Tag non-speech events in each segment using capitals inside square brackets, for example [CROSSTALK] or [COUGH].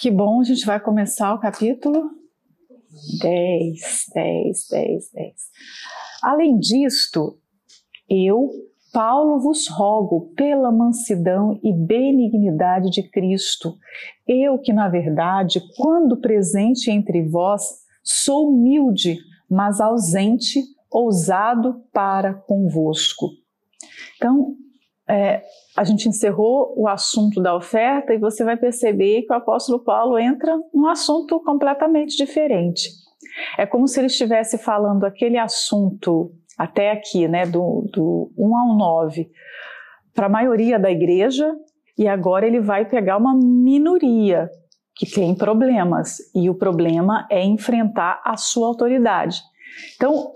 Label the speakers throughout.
Speaker 1: Que bom, a gente vai começar o capítulo 10, 10, 10, 10. Além disto, eu, Paulo, vos rogo pela mansidão e benignidade de Cristo, eu que, na verdade, quando presente entre vós, sou humilde, mas ausente, ousado para convosco. Então, é, a gente encerrou o assunto da oferta e você vai perceber que o apóstolo Paulo entra num assunto completamente diferente. É como se ele estivesse falando aquele assunto até aqui, né, do, do 1 ao 9, para a maioria da igreja, e agora ele vai pegar uma minoria que tem problemas, e o problema é enfrentar a sua autoridade. Então,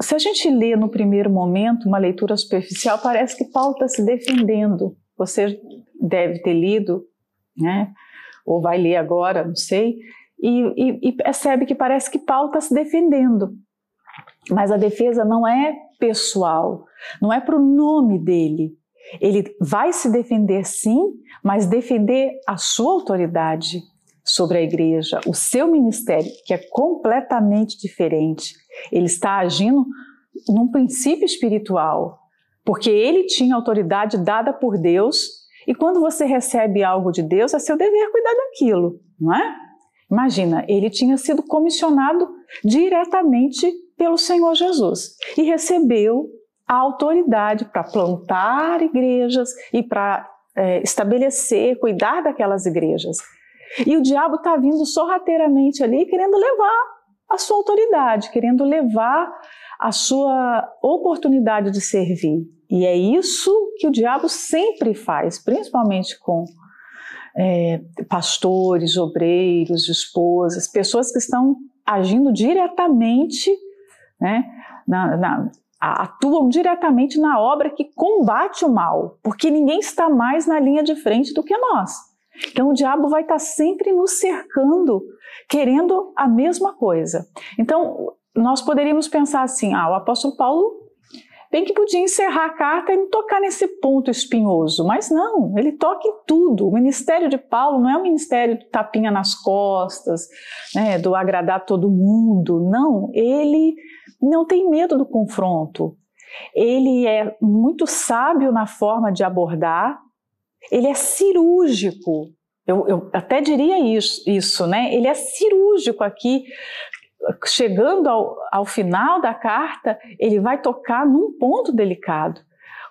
Speaker 1: se a gente lê no primeiro momento uma leitura superficial, parece que Paulo está se defendendo. Você deve ter lido, né? ou vai ler agora, não sei, e, e, e percebe que parece que Paulo está se defendendo. Mas a defesa não é pessoal, não é para o nome dele. Ele vai se defender sim, mas defender a sua autoridade sobre a igreja, o seu ministério, que é completamente diferente. Ele está agindo num princípio espiritual, porque ele tinha autoridade dada por Deus, e quando você recebe algo de Deus, é seu dever cuidar daquilo, não é? Imagina, ele tinha sido comissionado diretamente pelo Senhor Jesus e recebeu a autoridade para plantar igrejas e para é, estabelecer, cuidar daquelas igrejas. E o diabo está vindo sorrateiramente ali querendo levar a sua autoridade, querendo levar a sua oportunidade de servir. E é isso que o diabo sempre faz, principalmente com é, pastores, obreiros, esposas, pessoas que estão agindo diretamente, né, na, na, atuam diretamente na obra que combate o mal, porque ninguém está mais na linha de frente do que nós. Então o diabo vai estar sempre nos cercando querendo a mesma coisa. Então, nós poderíamos pensar assim: ah, o apóstolo Paulo bem que podia encerrar a carta e não tocar nesse ponto espinhoso, mas não, ele toca em tudo. O ministério de Paulo não é um ministério de tapinha nas costas, né, do agradar todo mundo, não, ele não tem medo do confronto. Ele é muito sábio na forma de abordar, ele é cirúrgico eu, eu até diria isso, isso, né? Ele é cirúrgico aqui, chegando ao, ao final da carta, ele vai tocar num ponto delicado.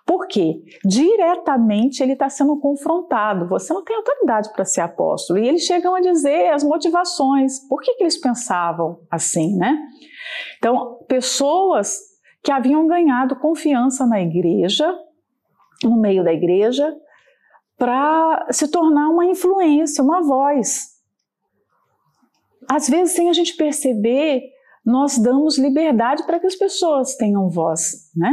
Speaker 1: Por quê? Diretamente ele está sendo confrontado. Você não tem autoridade para ser apóstolo. E eles chegam a dizer as motivações. Por que, que eles pensavam assim, né? Então, pessoas que haviam ganhado confiança na igreja, no meio da igreja, para se tornar uma influência, uma voz. Às vezes, sem a gente perceber, nós damos liberdade para que as pessoas tenham voz, né?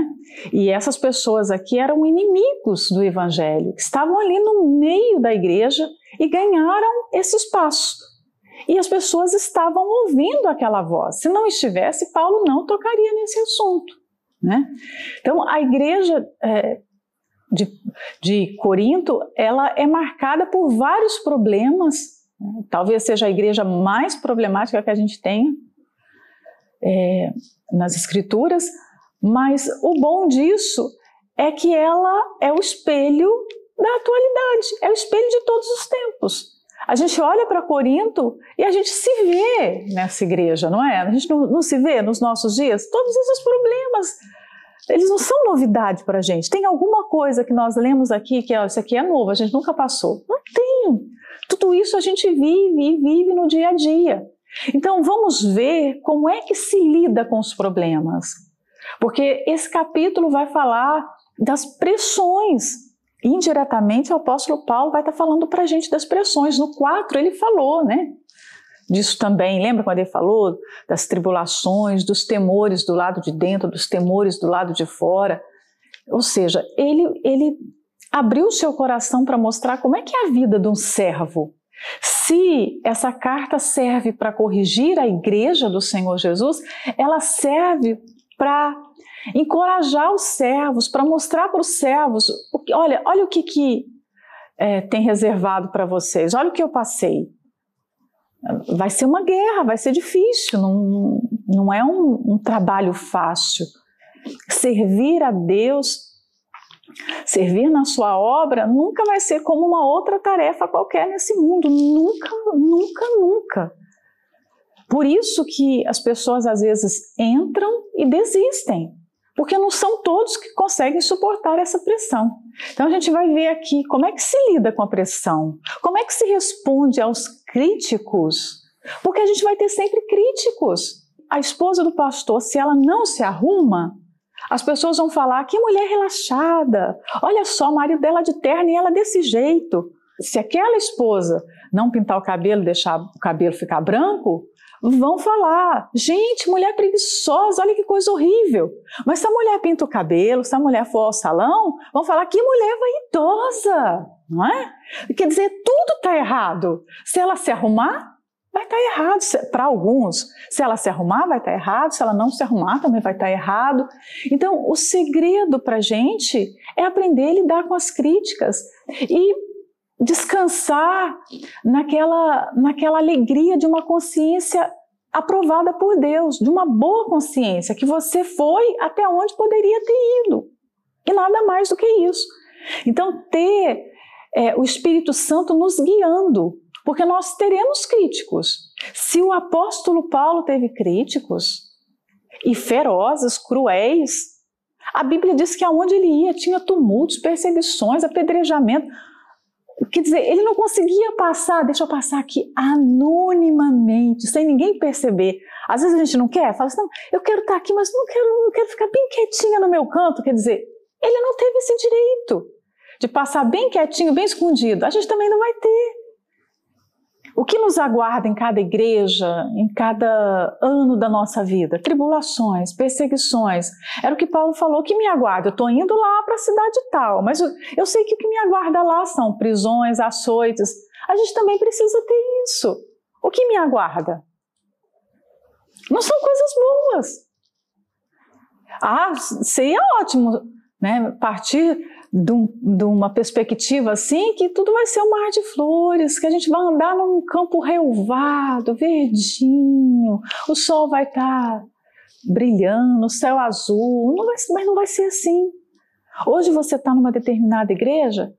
Speaker 1: E essas pessoas aqui eram inimigos do evangelho, estavam ali no meio da igreja e ganharam esse espaço. E as pessoas estavam ouvindo aquela voz. Se não estivesse, Paulo não tocaria nesse assunto, né? Então, a igreja é, de, de Corinto, ela é marcada por vários problemas. Talvez seja a igreja mais problemática que a gente tenha é, nas escrituras, mas o bom disso é que ela é o espelho da atualidade, é o espelho de todos os tempos. A gente olha para Corinto e a gente se vê nessa igreja, não é? A gente não, não se vê nos nossos dias todos esses problemas eles não são novidade para a gente. Tem alguma coisa que nós lemos aqui que ó, isso aqui é novo, a gente nunca passou? Não tem. Tudo isso a gente vive e vive no dia a dia. Então vamos ver como é que se lida com os problemas. Porque esse capítulo vai falar das pressões. Indiretamente, o apóstolo Paulo vai estar falando para a gente das pressões. No 4, ele falou, né? Disso também. Lembra quando ele falou das tribulações, dos temores do lado de dentro, dos temores do lado de fora? Ou seja, ele, ele abriu seu coração para mostrar como é que é a vida de um servo. Se essa carta serve para corrigir a igreja do Senhor Jesus, ela serve para encorajar os servos, para mostrar para os servos, olha, olha o que, que é, tem reservado para vocês, olha o que eu passei. Vai ser uma guerra, vai ser difícil, não, não é um, um trabalho fácil. Servir a Deus Servir na sua obra nunca vai ser como uma outra tarefa qualquer nesse mundo. Nunca, nunca, nunca. Por isso que as pessoas às vezes entram e desistem, porque não são todos que conseguem suportar essa pressão. Então a gente vai ver aqui como é que se lida com a pressão, como é que se responde aos críticos, porque a gente vai ter sempre críticos. A esposa do pastor, se ela não se arruma, as pessoas vão falar que mulher relaxada. Olha só, o marido dela de terno e ela desse jeito. Se aquela esposa não pintar o cabelo, deixar o cabelo ficar branco, vão falar: gente, mulher preguiçosa, olha que coisa horrível. Mas se a mulher pinta o cabelo, se a mulher for ao salão, vão falar que mulher vaidosa, não é? Quer dizer, tudo está errado. Se ela se arrumar, vai estar tá errado para alguns. Se ela se arrumar, vai estar tá errado. Se ela não se arrumar, também vai estar tá errado. Então, o segredo para a gente é aprender a lidar com as críticas e descansar naquela, naquela alegria de uma consciência aprovada por Deus, de uma boa consciência, que você foi até onde poderia ter ido. E nada mais do que isso. Então, ter é, o Espírito Santo nos guiando porque nós teremos críticos. Se o apóstolo Paulo teve críticos e ferozes, cruéis, a Bíblia diz que aonde ele ia tinha tumultos, perseguições, apedrejamento. Quer dizer, ele não conseguia passar, deixa eu passar aqui, anonimamente, sem ninguém perceber. Às vezes a gente não quer, fala assim, não, eu quero estar aqui, mas não quero, não quero ficar bem quietinha no meu canto. Quer dizer, ele não teve esse direito de passar bem quietinho, bem escondido. A gente também não vai ter. O que nos aguarda em cada igreja, em cada ano da nossa vida? Tribulações, perseguições. Era o que Paulo falou que me aguarda. Eu estou indo lá para a cidade tal, mas eu, eu sei que o que me aguarda lá são prisões, açoites. A gente também precisa ter isso. O que me aguarda? Não são coisas boas. Ah, seria ótimo, né? Partir de, um, de, uma perspectiva assim que tudo vai ser um mar de flores, que a gente vai andar num campo relvado, verdinho, o sol vai estar tá brilhando, o céu azul, não vai, mas não vai ser assim. Hoje você está numa determinada igreja,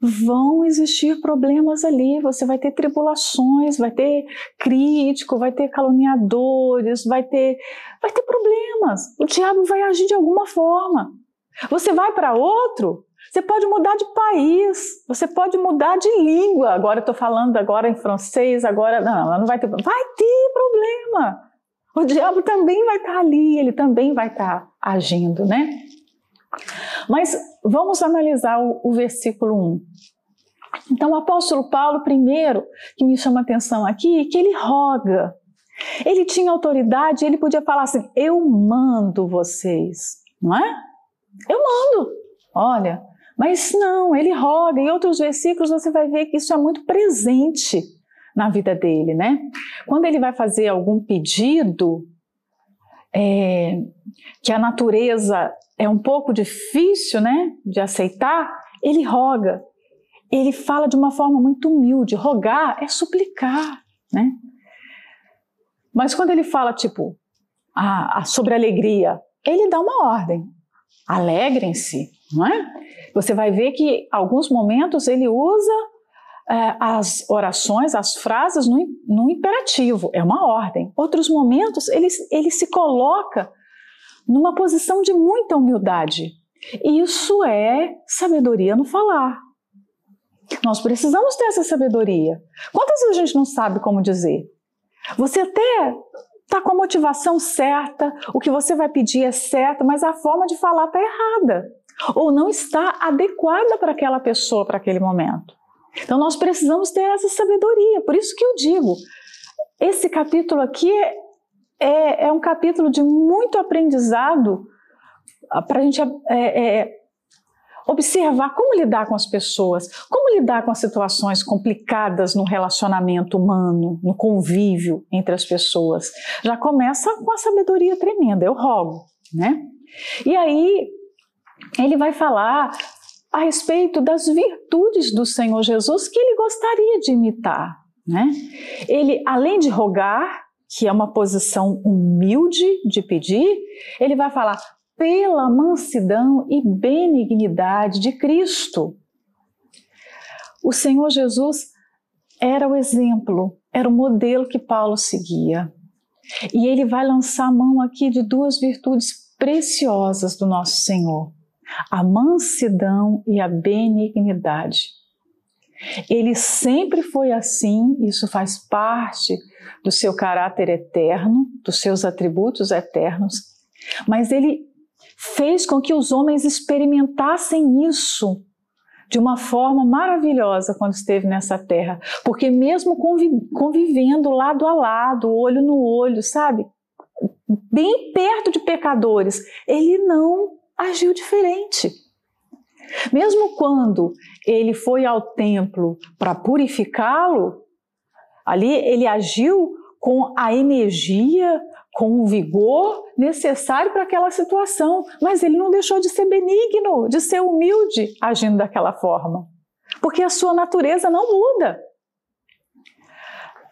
Speaker 1: vão existir problemas ali, você vai ter tribulações, vai ter crítico, vai ter caluniadores, vai ter, vai ter problemas. O diabo vai agir de alguma forma. Você vai para outro, você pode mudar de país, você pode mudar de língua. Agora estou falando agora em francês, agora não, não vai ter, vai ter problema. O diabo também vai estar tá ali, ele também vai estar tá agindo, né? Mas vamos analisar o, o versículo 1. Então, o apóstolo Paulo, primeiro, que me chama a atenção aqui, é que ele roga. Ele tinha autoridade, ele podia falar assim: Eu mando vocês, não é? Eu mando. Olha, mas não, ele roga. Em outros versículos você vai ver que isso é muito presente na vida dele, né? Quando ele vai fazer algum pedido é, que a natureza é um pouco difícil, né, de aceitar, ele roga. Ele fala de uma forma muito humilde. Rogar é suplicar, né? Mas quando ele fala tipo a, a, sobre alegria, ele dá uma ordem. Alegrem-se, não é? Você vai ver que alguns momentos ele usa é, as orações, as frases no, no, imperativo, é uma ordem. Outros momentos ele, ele se coloca numa posição de muita humildade. Isso é sabedoria no falar. Nós precisamos ter essa sabedoria. Quantas vezes a gente não sabe como dizer? Você até está com a motivação certa, o que você vai pedir é certo, mas a forma de falar está errada ou não está adequada para aquela pessoa, para aquele momento. Então nós precisamos ter essa sabedoria. Por isso que eu digo, esse capítulo aqui é, é, é um capítulo de muito aprendizado para a gente é, é, observar como lidar com as pessoas, como lidar com as situações complicadas no relacionamento humano, no convívio entre as pessoas. Já começa com a sabedoria tremenda, eu rogo, né? E aí ele vai falar a respeito das virtudes do Senhor Jesus que ele gostaria de imitar. né? Ele, além de rogar, que é uma posição humilde de pedir, ele vai falar pela mansidão e benignidade de Cristo. O Senhor Jesus era o exemplo, era o modelo que Paulo seguia. E ele vai lançar a mão aqui de duas virtudes preciosas do nosso Senhor: a mansidão e a benignidade. Ele sempre foi assim, isso faz parte do seu caráter eterno, dos seus atributos eternos, mas ele fez com que os homens experimentassem isso de uma forma maravilhosa quando esteve nessa terra, porque mesmo convivendo lado a lado, olho no olho, sabe? Bem perto de pecadores, ele não agiu diferente. Mesmo quando ele foi ao templo para purificá-lo, ali ele agiu com a energia, com o vigor necessário para aquela situação, mas ele não deixou de ser benigno, de ser humilde agindo daquela forma, porque a sua natureza não muda.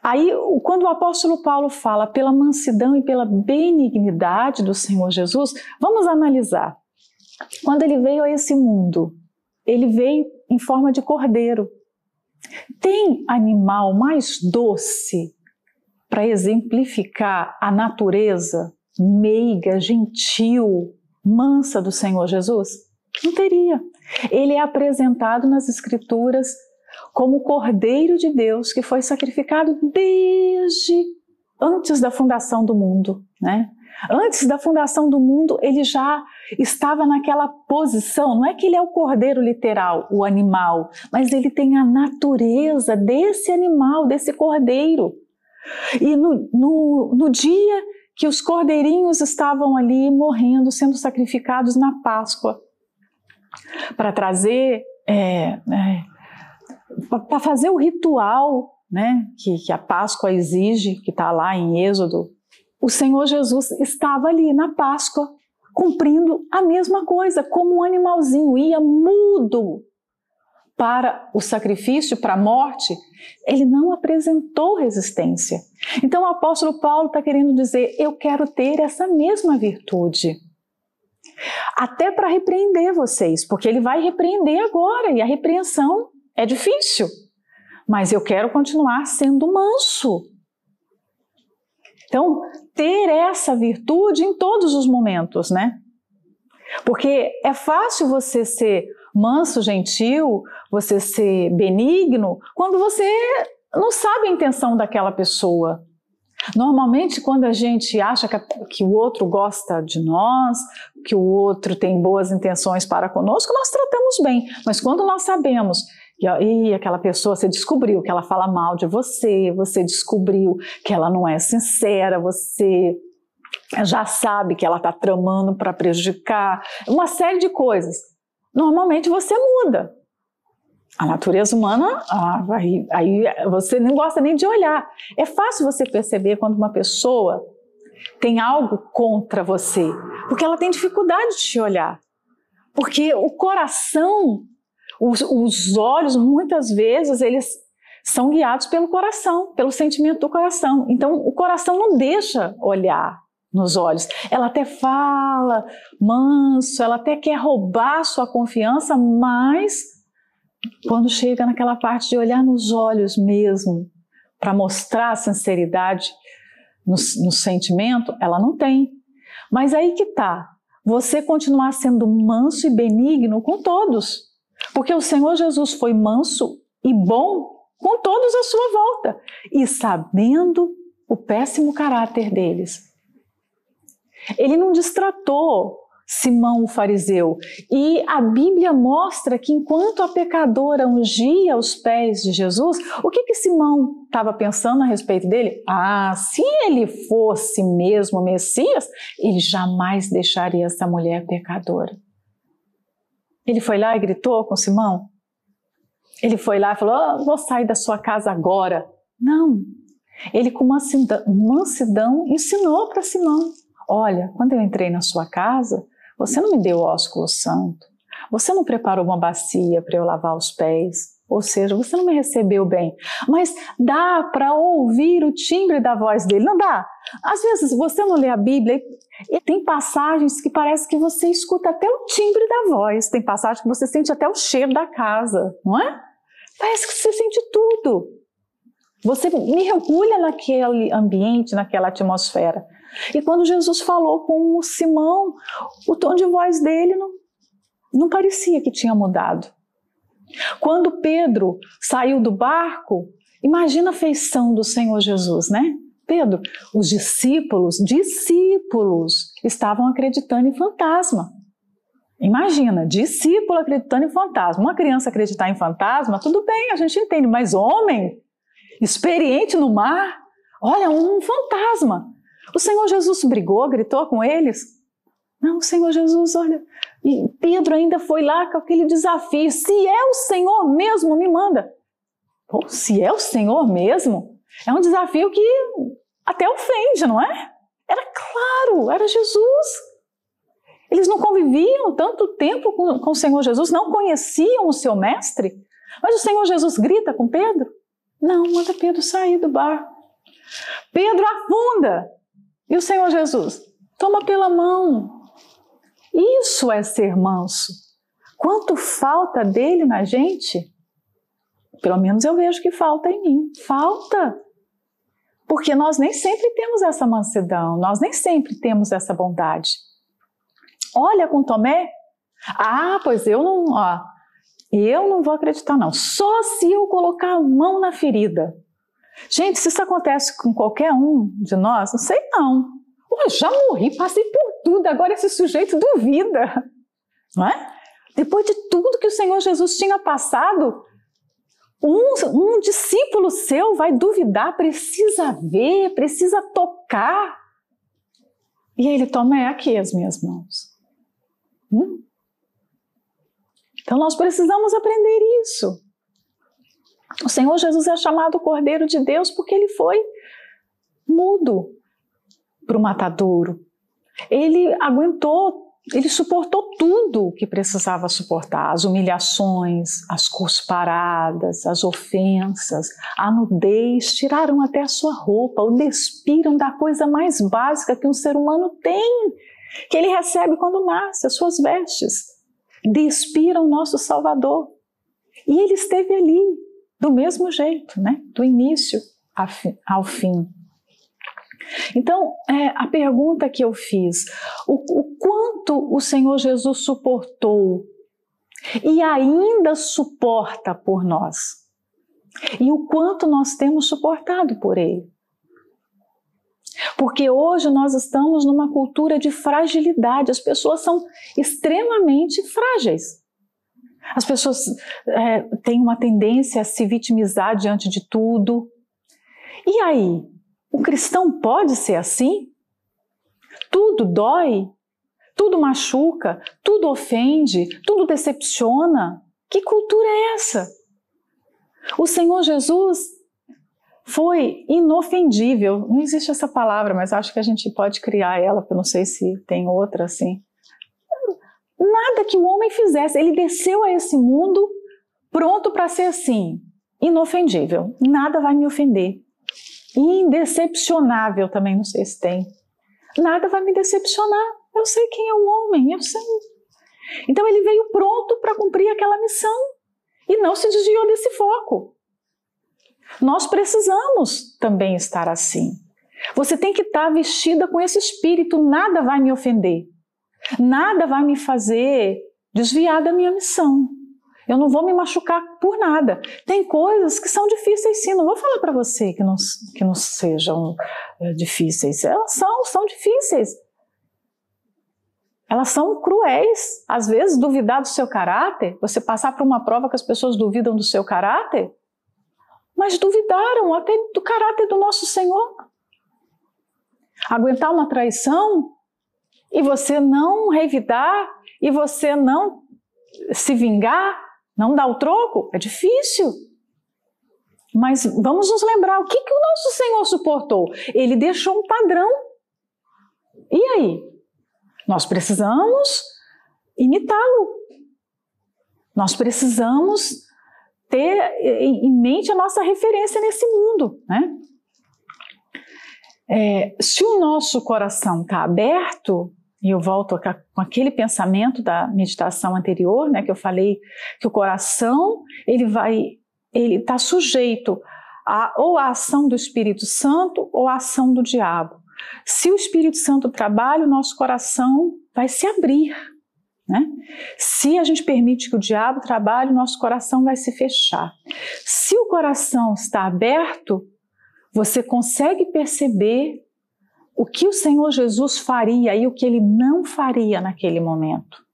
Speaker 1: Aí, quando o apóstolo Paulo fala pela mansidão e pela benignidade do Senhor Jesus, vamos analisar. Quando ele veio a esse mundo, ele veio em forma de cordeiro. Tem animal mais doce para exemplificar a natureza meiga, gentil, mansa do Senhor Jesus? Não teria. Ele é apresentado nas Escrituras como o Cordeiro de Deus que foi sacrificado desde antes da fundação do mundo, né? Antes da fundação do mundo, ele já estava naquela posição. Não é que ele é o cordeiro literal, o animal, mas ele tem a natureza desse animal, desse cordeiro. E no, no, no dia que os cordeirinhos estavam ali morrendo, sendo sacrificados na Páscoa, para trazer, é, é, para fazer o ritual né, que, que a Páscoa exige, que está lá em Êxodo o Senhor Jesus estava ali na Páscoa, cumprindo a mesma coisa, como um animalzinho, ia mudo para o sacrifício, para a morte, ele não apresentou resistência. Então o apóstolo Paulo está querendo dizer: eu quero ter essa mesma virtude. Até para repreender vocês, porque ele vai repreender agora e a repreensão é difícil. Mas eu quero continuar sendo manso, então, ter essa virtude em todos os momentos, né? Porque é fácil você ser manso, gentil, você ser benigno, quando você não sabe a intenção daquela pessoa. Normalmente, quando a gente acha que, que, o outro gosta de nós, que o outro tem boas intenções para conosco, nós tratamos bem. Mas quando nós sabemos e, e aquela pessoa, você descobriu que ela fala mal de você, você descobriu que ela não é sincera, você já sabe que ela está tramando para prejudicar, uma série de coisas. Normalmente você muda. A natureza humana, ah, aí, aí você não gosta nem de olhar. É fácil você perceber quando uma pessoa tem algo contra você, porque ela tem dificuldade de te olhar. Porque o coração os, os olhos, muitas vezes, eles são guiados pelo coração, pelo sentimento do coração. Então, o coração não deixa olhar nos olhos. Ela até fala manso, ela até quer roubar sua confiança, mas quando chega naquela parte de olhar nos olhos mesmo, para mostrar a sinceridade no, no, sentimento, ela não tem. Mas aí que tá. Você continuar sendo manso e benigno com todos. Porque o Senhor Jesus foi manso e bom com todos à sua volta e sabendo o péssimo caráter deles. Ele não distratou Simão o fariseu. E a Bíblia mostra que enquanto a pecadora ungia os pés de Jesus, o que que Simão estava pensando a respeito dele? Ah, se ele fosse mesmo Messias, ele jamais deixaria essa mulher pecadora. Ele foi lá e gritou com Simão? Ele foi lá e falou: oh, Vou sair da sua casa agora. Não. Ele, com mansidão, ensinou para Simão: Olha, quando eu entrei na sua casa, você não me deu ósculo santo. Você não preparou uma bacia para eu lavar os pés. Ou seja, você não me recebeu bem. Mas dá para ouvir o timbre da voz dele, não dá? Às vezes você não lê a Bíblia e tem passagens que parece que você escuta até o timbre da voz, tem passagens que você sente até o cheiro da casa, não é? Parece que você sente tudo. Você mergulha naquele ambiente, naquela atmosfera. E quando Jesus falou com o Simão, o tom de voz dele não, não parecia que tinha mudado. Quando Pedro saiu do barco, imagina a feição do Senhor Jesus, né? Pedro, os discípulos, discípulos, estavam acreditando em fantasma. Imagina, discípulo acreditando em fantasma. Uma criança acreditar em fantasma, tudo bem, a gente entende, mas homem, experiente no mar, olha, um fantasma. O Senhor Jesus brigou, gritou com eles? Não, Senhor Jesus, olha, e Pedro ainda foi lá com aquele desafio: se é o Senhor mesmo, me manda. Pô, se é o Senhor mesmo, é um desafio que até ofende, não é? Era claro, era Jesus. Eles não conviviam tanto tempo com, com o Senhor Jesus, não conheciam o seu mestre. Mas o Senhor Jesus grita com Pedro: Não, manda Pedro sair do barco. Pedro afunda. E o Senhor Jesus toma pela mão. Isso é ser manso. Quanto falta dele na gente? Pelo menos eu vejo que falta em mim. Falta. Porque nós nem sempre temos essa mansidão, nós nem sempre temos essa bondade. Olha com Tomé. Ah, pois eu não, ó, eu não vou acreditar não. Só se eu colocar a mão na ferida. Gente, se isso acontece com qualquer um de nós, não sei não. Eu já morri, passei por tudo, agora esse sujeito duvida. Não é? Depois de tudo que o Senhor Jesus tinha passado, um, um discípulo seu vai duvidar, precisa ver, precisa tocar. E ele toma é aqui as minhas mãos. Hum? Então nós precisamos aprender isso. O Senhor Jesus é chamado Cordeiro de Deus porque ele foi mudo para o matadouro. Ele aguentou, ele suportou tudo o que precisava suportar: as humilhações, as cusparadas, as ofensas, a nudez, tiraram até a sua roupa, o despiram da coisa mais básica que um ser humano tem, que ele recebe quando nasce, as suas vestes. Despiram nosso Salvador. E ele esteve ali, do mesmo jeito, né? do início ao fim. Então, é, a pergunta que eu fiz: o, o quanto o Senhor Jesus suportou e ainda suporta por nós? E o quanto nós temos suportado por Ele? Porque hoje nós estamos numa cultura de fragilidade, as pessoas são extremamente frágeis. As pessoas é, têm uma tendência a se vitimizar diante de tudo. E aí? O cristão pode ser assim? Tudo dói, tudo machuca, tudo ofende, tudo decepciona. Que cultura é essa? O Senhor Jesus foi inofendível. Não existe essa palavra, mas acho que a gente pode criar ela, porque eu não sei se tem outra assim nada que o homem fizesse. Ele desceu a esse mundo pronto para ser assim, inofendível. Nada vai me ofender. Indecepcionável também, não sei se tem. Nada vai me decepcionar. Eu sei quem é o homem, eu sei. Então ele veio pronto para cumprir aquela missão e não se desviou desse foco. Nós precisamos também estar assim. Você tem que estar vestida com esse espírito, nada vai me ofender. Nada vai me fazer desviar da minha missão. Eu não vou me machucar por nada. Tem coisas que são difíceis sim, não vou falar para você que não, que não sejam é, difíceis. Elas são, são difíceis. Elas são cruéis. Às vezes, duvidar do seu caráter, você passar por uma prova que as pessoas duvidam do seu caráter, mas duvidaram até do caráter do nosso Senhor. Aguentar uma traição e você não revidar e você não se vingar, não dar o troco, é difícil. Mas vamos nos lembrar o que, que o nosso Senhor suportou. Ele deixou um padrão. E aí? Nós precisamos imitá-lo. Nós precisamos ter em mente a nossa referência nesse mundo, né? É, se o nosso coração está aberto, e eu volto com aquele pensamento da meditação anterior, né, que eu falei que o coração ele vai, ele está sujeito a, ou à ação do Espírito Santo ou à ação do diabo. Se o Espírito Santo trabalha, o nosso coração vai se abrir. Né? Se a gente permite que o diabo trabalhe, o nosso coração vai se fechar. Se o coração está aberto, você consegue perceber o que o Senhor Jesus faria e o que ele não faria naquele momento.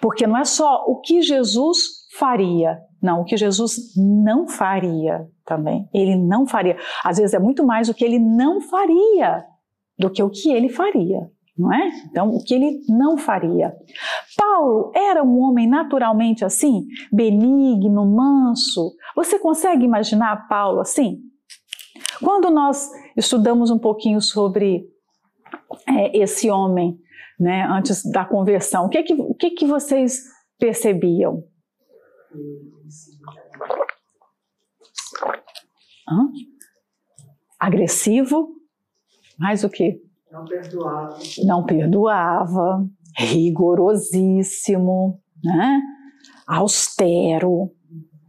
Speaker 1: Porque não é só o que Jesus faria, não, o que Jesus não faria também. Ele não faria. Às vezes é muito mais o que ele não faria do que o que ele faria, não é? Então, o que ele não faria. Paulo era um homem naturalmente assim, benigno, manso. Você consegue imaginar Paulo assim? Quando nós estudamos um pouquinho sobre é, esse homem, né, antes da conversão, o que que, o que, que vocês percebiam? Hã? Agressivo, mais o que?
Speaker 2: Não perdoava.
Speaker 1: Não perdoava, rigorosíssimo, né? austero,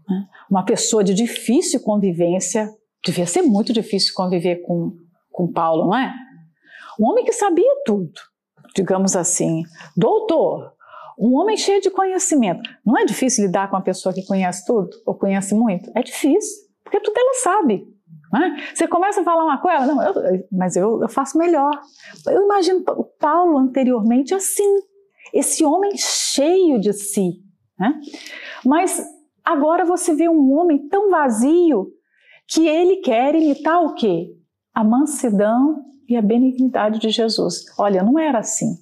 Speaker 1: né? uma pessoa de difícil convivência. Devia ser muito difícil conviver com, com Paulo, não é? Um homem que sabia tudo, digamos assim. Doutor, um homem cheio de conhecimento. Não é difícil lidar com uma pessoa que conhece tudo ou conhece muito? É difícil, porque tudo ela sabe. É? Você começa a falar uma coisa, não, eu, mas eu, eu faço melhor. Eu imagino o Paulo anteriormente assim, esse homem cheio de si. Né? Mas agora você vê um homem tão vazio que ele quer imitar o quê? A mansidão e a benignidade de Jesus. Olha, não era assim.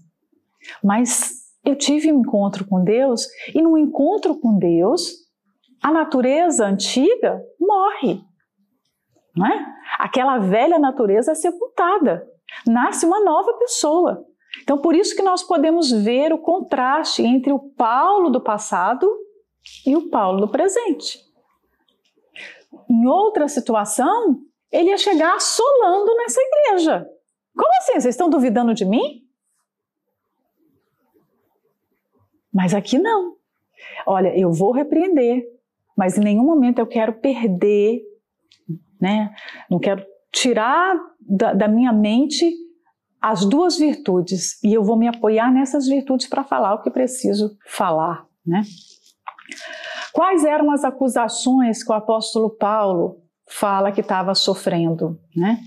Speaker 1: Mas eu tive um encontro com Deus e no encontro com Deus, a natureza antiga morre. Não é? Aquela velha natureza é sepultada. Nasce uma nova pessoa. Então, por isso que nós podemos ver o contraste entre o Paulo do passado e o Paulo do presente. Em outra situação, ele ia chegar assolando nessa igreja. Como assim? Vocês estão duvidando de mim? Mas aqui não. Olha, eu vou repreender, mas em nenhum momento eu quero perder, né? Não quero tirar da, da minha mente as duas virtudes e eu vou me apoiar nessas virtudes para falar o que preciso falar, né? Quais eram as acusações que o apóstolo Paulo fala que estava sofrendo, né?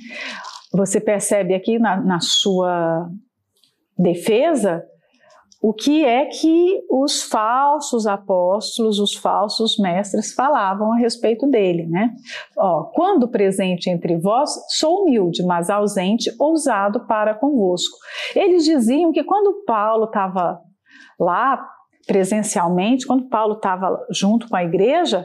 Speaker 1: Você percebe aqui na, na sua defesa o que é que os falsos apóstolos, os falsos mestres falavam a respeito dele, né? Ó, quando presente entre vós, sou humilde, mas ausente, ousado para convosco. Eles diziam que quando Paulo estava lá presencialmente, quando Paulo estava junto com a igreja,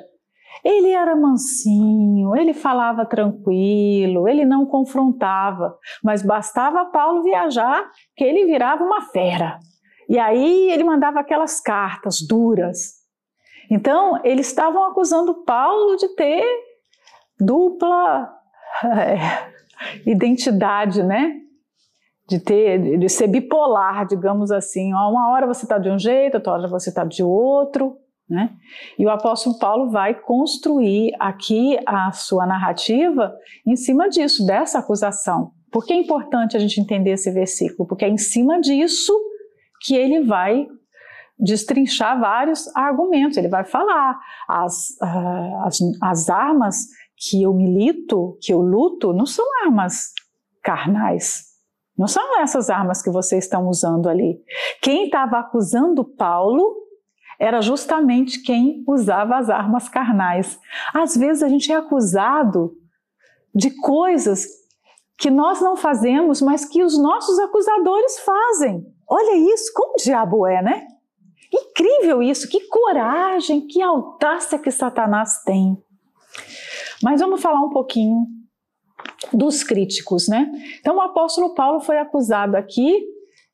Speaker 1: ele era mansinho, ele falava tranquilo, ele não confrontava, mas bastava Paulo viajar que ele virava uma fera. E aí ele mandava aquelas cartas duras. Então, eles estavam acusando Paulo de ter dupla é, identidade, né? De ter, de ser bipolar, digamos assim. Uma hora você está de um jeito, outra hora você está de outro. Né? E o apóstolo Paulo vai construir aqui a sua narrativa em cima disso, dessa acusação. Por que é importante a gente entender esse versículo? Porque é em cima disso que ele vai destrinchar vários argumentos. Ele vai falar as, uh, as, as armas que eu milito, que eu luto, não são armas carnais. Não são essas armas que vocês estão usando ali. Quem estava acusando Paulo era justamente quem usava as armas carnais. Às vezes a gente é acusado de coisas que nós não fazemos, mas que os nossos acusadores fazem. Olha isso, como o diabo é, né? Incrível isso, que coragem, que audácia que Satanás tem. Mas vamos falar um pouquinho dos críticos, né? Então o apóstolo Paulo foi acusado aqui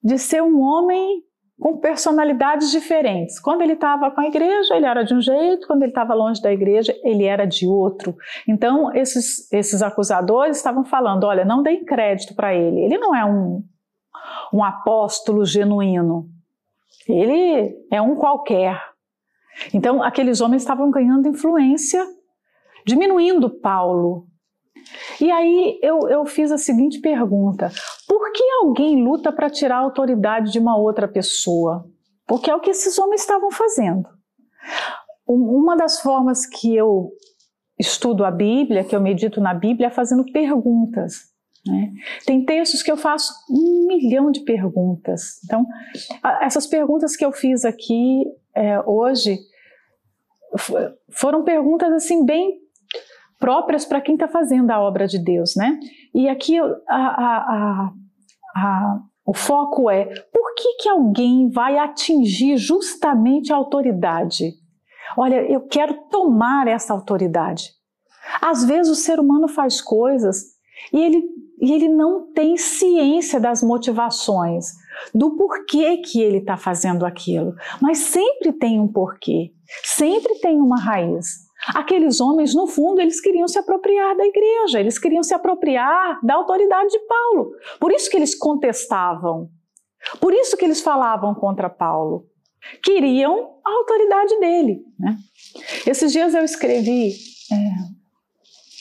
Speaker 1: de ser um homem com personalidades diferentes. Quando ele estava com a igreja, ele era de um jeito, quando ele estava longe da igreja, ele era de outro. Então, esses, esses acusadores estavam falando: olha, não deem crédito para ele, ele não é um, um apóstolo genuíno, ele é um qualquer. Então, aqueles homens estavam ganhando influência, diminuindo Paulo. E aí eu, eu fiz a seguinte pergunta: por que alguém luta para tirar a autoridade de uma outra pessoa? Porque é o que esses homens estavam fazendo. Uma das formas que eu estudo a Bíblia, que eu medito na Bíblia, é fazendo perguntas. Né? Tem textos que eu faço um milhão de perguntas. Então, essas perguntas que eu fiz aqui é, hoje foram perguntas assim bem próprias para quem está fazendo a obra de Deus, né? E aqui a, a, a, o foco é por que, que alguém vai atingir justamente a autoridade? Olha, eu quero tomar essa autoridade. Às vezes o ser humano faz coisas e ele, e ele não tem ciência das motivações, do porquê que ele está fazendo aquilo. Mas sempre tem um porquê, sempre tem uma raiz. Aqueles homens, no fundo, eles queriam se apropriar da igreja, eles queriam se apropriar da autoridade de Paulo. Por isso que eles contestavam. Por isso que eles falavam contra Paulo. Queriam a autoridade dele. Né? Esses dias eu escrevi é,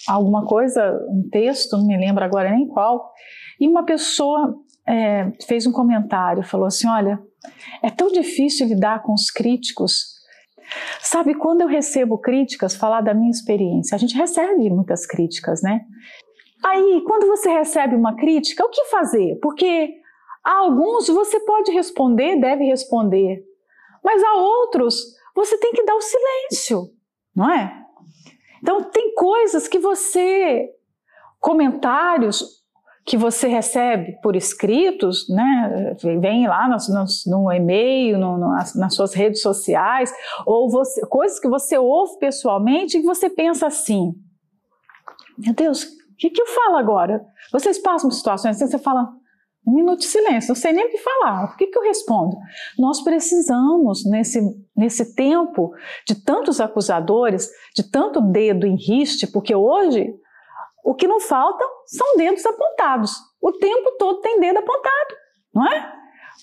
Speaker 1: alguma coisa, um texto, não me lembro agora nem qual, e uma pessoa é, fez um comentário, falou assim: Olha, é tão difícil lidar com os críticos Sabe, quando eu recebo críticas, falar da minha experiência, a gente recebe muitas críticas, né? Aí, quando você recebe uma crítica, o que fazer? Porque a alguns você pode responder, deve responder, mas a outros você tem que dar o silêncio, não é? Então, tem coisas que você, comentários, que você recebe por escritos, né, vem lá no, no, no e-mail, no, no, nas suas redes sociais, ou você, coisas que você ouve pessoalmente e você pensa assim: meu Deus, o que, que eu falo agora? Vocês passam por situações assim, você fala, um minuto de silêncio, não sei nem o que falar, o que, que eu respondo? Nós precisamos, nesse, nesse tempo de tantos acusadores, de tanto dedo em riste, porque hoje o que não falta são dedos apontados. O tempo todo tem dedo apontado, não é?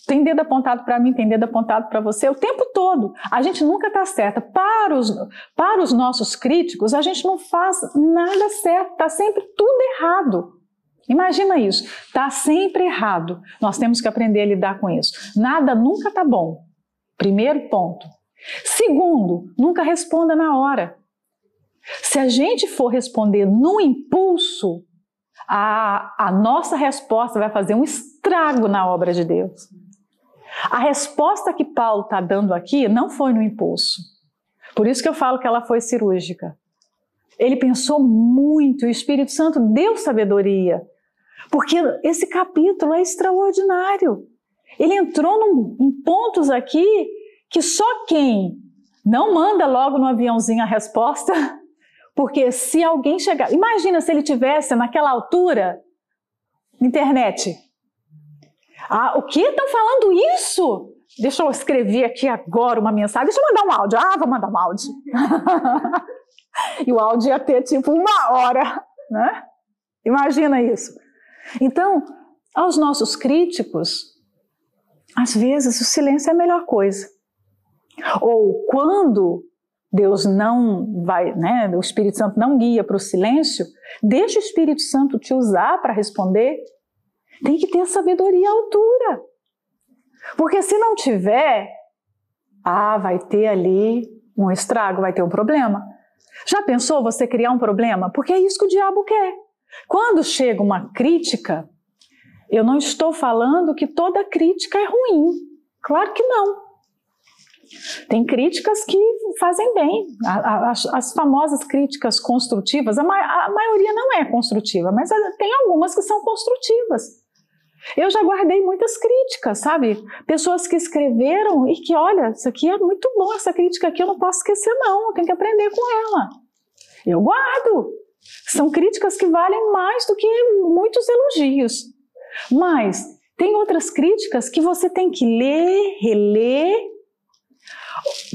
Speaker 1: Tem dedo apontado para mim, tem dedo apontado para você, o tempo todo. A gente nunca está certa. Para os, para os nossos críticos, a gente não faz nada certo, está sempre tudo errado. Imagina isso, está sempre errado. Nós temos que aprender a lidar com isso. Nada nunca está bom. Primeiro ponto. Segundo, nunca responda na hora. Se a gente for responder no impulso, a, a nossa resposta vai fazer um estrago na obra de Deus. A resposta que Paulo está dando aqui não foi no impulso. Por isso que eu falo que ela foi cirúrgica. Ele pensou muito, o Espírito Santo deu sabedoria, porque esse capítulo é extraordinário. Ele entrou num, em pontos aqui que só quem não manda logo no aviãozinho a resposta porque se alguém chegar. Imagina se ele tivesse naquela altura internet. Ah, o que? Estão falando isso? Deixa eu escrever aqui agora uma mensagem. Deixa eu mandar um áudio. Ah, vou mandar um áudio. [LAUGHS] e o áudio ia ter tipo uma hora, né? Imagina isso. Então, aos nossos críticos, às vezes o silêncio é a melhor coisa. Ou quando Deus não vai, né, o Espírito Santo não guia para o silêncio, deixa o Espírito Santo te usar para responder. Tem que ter sabedoria à altura. Porque se não tiver, ah, vai ter ali um estrago, vai ter um problema. Já pensou você criar um problema? Porque é isso que o diabo quer. Quando chega uma crítica, eu não estou falando que toda crítica é ruim. Claro que não. Tem críticas que fazem bem. As, as famosas críticas construtivas, a, ma a maioria não é construtiva, mas tem algumas que são construtivas. Eu já guardei muitas críticas, sabe? Pessoas que escreveram e que, olha, isso aqui é muito bom, essa crítica aqui eu não posso esquecer, não, eu tenho que aprender com ela. Eu guardo. São críticas que valem mais do que muitos elogios. Mas tem outras críticas que você tem que ler, reler,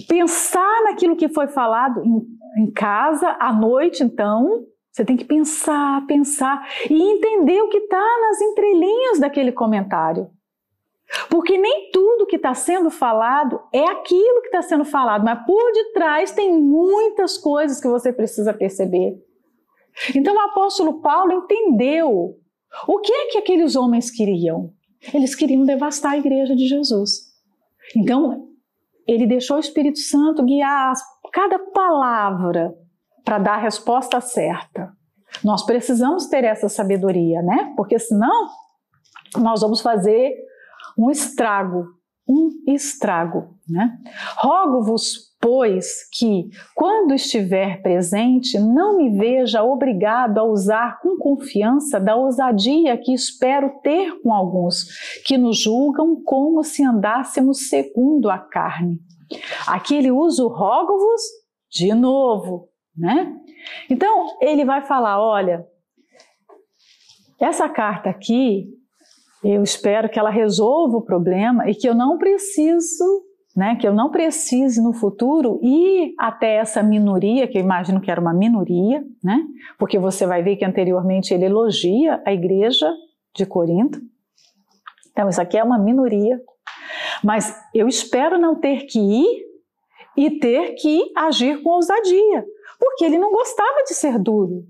Speaker 1: pensar naquilo que foi falado em, em casa, à noite, então. Você tem que pensar, pensar e entender o que está nas entrelinhas daquele comentário. Porque nem tudo que está sendo falado é aquilo que está sendo falado, mas por detrás tem muitas coisas que você precisa perceber. Então o apóstolo Paulo entendeu o que é que aqueles homens queriam. Eles queriam devastar a igreja de Jesus. Então, ele deixou o Espírito Santo guiar cada palavra para dar a resposta certa. Nós precisamos ter essa sabedoria, né? Porque senão nós vamos fazer um estrago, um estrago, né? Rogo-vos pois que, quando estiver presente, não me veja obrigado a usar com confiança da ousadia que espero ter com alguns, que nos julgam como se andássemos segundo a carne. Aqui ele usa o rogo-vos de novo, né? Então, ele vai falar: olha, essa carta aqui, eu espero que ela resolva o problema e que eu não preciso né, que eu não precise no futuro ir até essa minoria, que eu imagino que era uma minoria, né, porque você vai ver que anteriormente ele elogia a igreja de Corinto. Então, isso aqui é uma minoria. Mas eu espero não ter que ir e ter que agir com ousadia, porque ele não gostava de ser duro.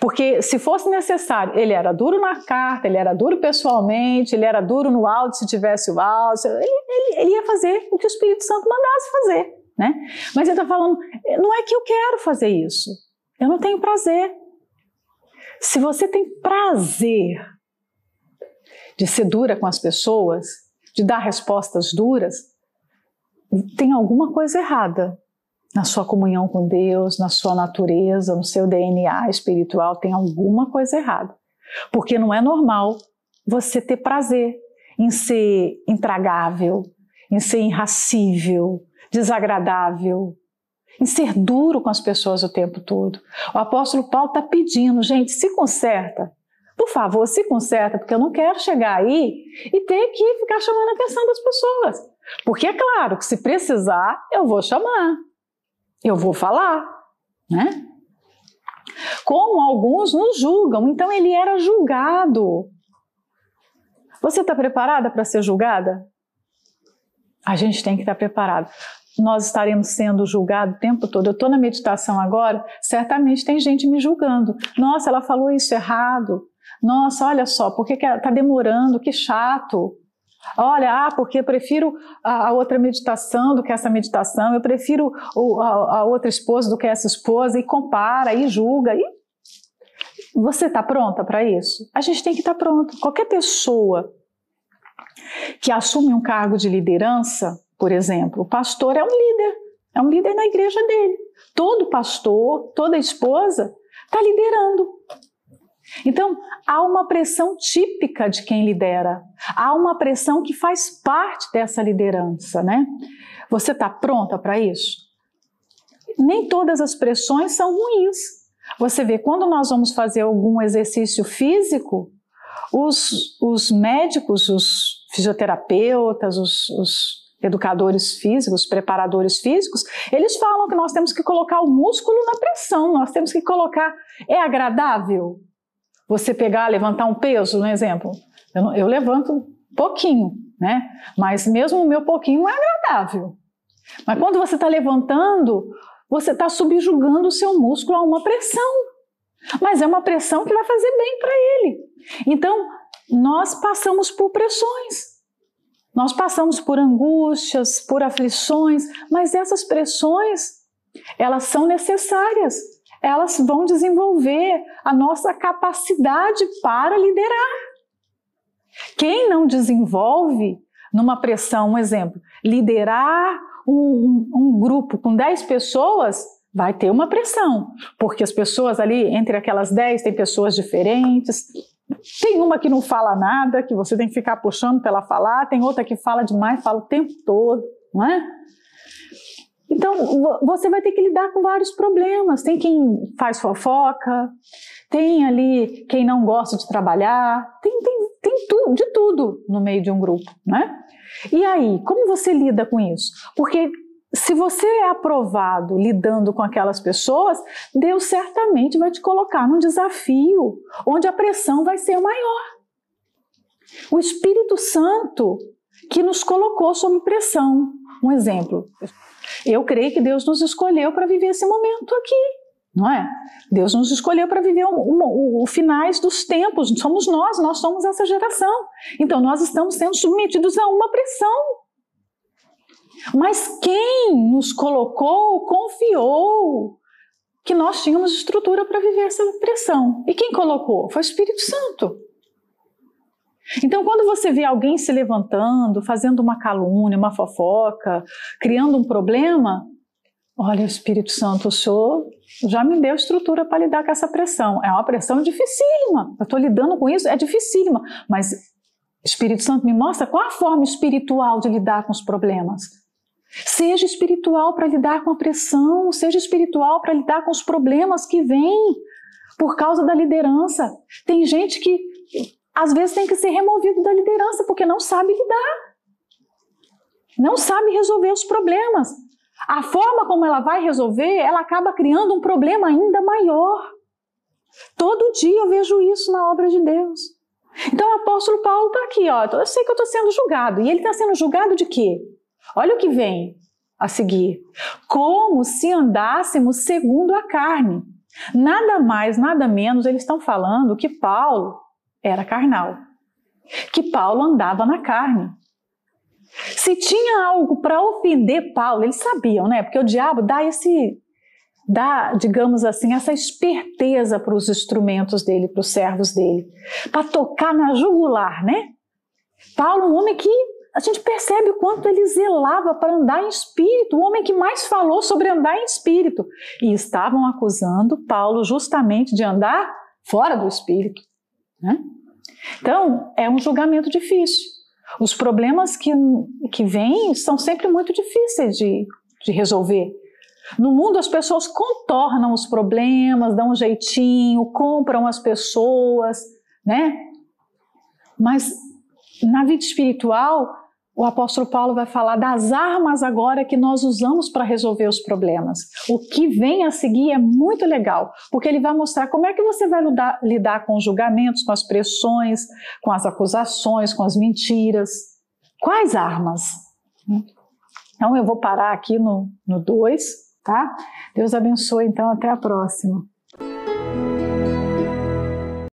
Speaker 1: Porque se fosse necessário, ele era duro na carta, ele era duro pessoalmente, ele era duro no áudio se tivesse o áudio, ele, ele, ele ia fazer o que o Espírito Santo mandasse fazer. Né? Mas ele está falando, não é que eu quero fazer isso, eu não tenho prazer. Se você tem prazer de ser dura com as pessoas, de dar respostas duras, tem alguma coisa errada na sua comunhão com Deus, na sua natureza, no seu DNA espiritual, tem alguma coisa errada. Porque não é normal você ter prazer em ser intragável, em ser irracível, desagradável, em ser duro com as pessoas o tempo todo. O apóstolo Paulo está pedindo, gente, se conserta. Por favor, se conserta, porque eu não quero chegar aí e ter que ficar chamando a atenção das pessoas. Porque é claro que se precisar, eu vou chamar eu vou falar, né? Como alguns nos julgam, então ele era julgado. Você está preparada para ser julgada? A gente tem que estar tá preparado. Nós estaremos sendo julgados o tempo todo. Eu estou na meditação agora, certamente tem gente me julgando. Nossa, ela falou isso errado. Nossa, olha só, por que está demorando? Que chato. Olha, ah, porque eu prefiro a, a, outra meditação do que essa meditação, eu prefiro o, a, a, outra esposa do que essa esposa, e compara, e julga. E você está pronta para isso? A gente tem que estar tá pronto. Qualquer pessoa que assume um cargo de liderança, por exemplo, o pastor é um líder, é um líder na igreja dele. Todo pastor, toda esposa está liderando. Então, há uma pressão típica de quem lidera, há uma pressão que faz parte dessa liderança, né? Você está pronta para isso? Nem todas as pressões são ruins. Você vê, quando nós vamos fazer algum exercício físico, os, os médicos, os fisioterapeutas, os, os educadores físicos, preparadores físicos, eles falam que nós temos que colocar o músculo na pressão, nós temos que colocar. É agradável? Você pegar, levantar um peso, um exemplo. Eu, eu levanto pouquinho, né? Mas mesmo o meu pouquinho é agradável. Mas quando você está levantando, você está subjugando o seu músculo a uma pressão. Mas é uma pressão que vai fazer bem para ele. Então, nós passamos por pressões. Nós passamos por angústias, por aflições, mas essas pressões, elas são necessárias elas vão desenvolver a nossa capacidade para liderar. Quem não desenvolve numa pressão, um exemplo, liderar um, um, grupo com 10 pessoas, vai ter uma pressão, porque as pessoas ali, entre aquelas 10, tem pessoas diferentes. Tem uma que não fala nada, que você tem que ficar puxando para ela falar, tem outra que fala demais, fala o tempo todo, não é? Então, você vai ter que lidar com vários problemas. Tem quem faz fofoca, tem ali quem não gosta de trabalhar, tem, tem, tem tu, de tudo no meio de um grupo, né? E aí, como você lida com isso? Porque se você é aprovado lidando com aquelas pessoas, Deus certamente vai te colocar num desafio onde a pressão vai ser maior. O Espírito Santo que nos colocou sob pressão. Um exemplo. Eu creio que Deus nos escolheu para viver esse momento aqui, não é? Deus nos escolheu para viver o, finais dos tempos. Somos nós, nós somos essa geração. Então nós estamos sendo submetidos a uma pressão. Mas quem nos colocou confiou que nós tínhamos estrutura para viver essa pressão. E quem colocou? Foi o Espírito Santo. Então, quando você vê alguém se levantando, fazendo uma calúnia, uma fofoca, criando um problema, olha, o Espírito Santo, o Senhor já me deu estrutura para lidar com essa pressão. É uma pressão dificílima. Eu estou lidando com isso, é dificílima. Mas Espírito Santo me mostra qual a forma espiritual de lidar com os problemas. Seja espiritual para lidar com a pressão, seja espiritual para lidar com os problemas que vêm por causa da liderança. Tem gente que às vezes tem que ser removido da liderança porque não sabe lidar. Não sabe resolver os problemas. A forma como ela vai resolver, ela acaba criando um problema ainda maior. Todo dia eu vejo isso na obra de Deus. Então o apóstolo Paulo está aqui, ó. Eu sei que eu estou sendo julgado. E ele está sendo julgado de quê? Olha o que vem a seguir. Como se andássemos segundo a carne. Nada mais, nada menos, eles estão falando que Paulo era carnal, que Paulo andava na carne. Se tinha algo para ofender Paulo, eles sabiam, né? Porque o diabo dá esse, dá, digamos assim, essa esperteza para os instrumentos dele, para os servos dele, para tocar na jugular, né? Paulo, um homem que a gente percebe o quanto ele zelava para andar em espírito, o homem que mais falou sobre andar em espírito. E estavam acusando Paulo justamente de andar fora do espírito. Né? Então, é um julgamento difícil. Os problemas que, que vêm são sempre muito difíceis de, de resolver. No mundo, as pessoas contornam os problemas, dão um jeitinho, compram as pessoas, né? Mas na vida espiritual, o apóstolo Paulo vai falar das armas agora que nós usamos para resolver os problemas. O que vem a seguir é muito legal, porque ele vai mostrar como é que você vai lidar, lidar com os julgamentos, com as pressões, com as acusações, com as mentiras. Quais armas? Então eu vou parar aqui no 2, tá? Deus abençoe, então, até a próxima.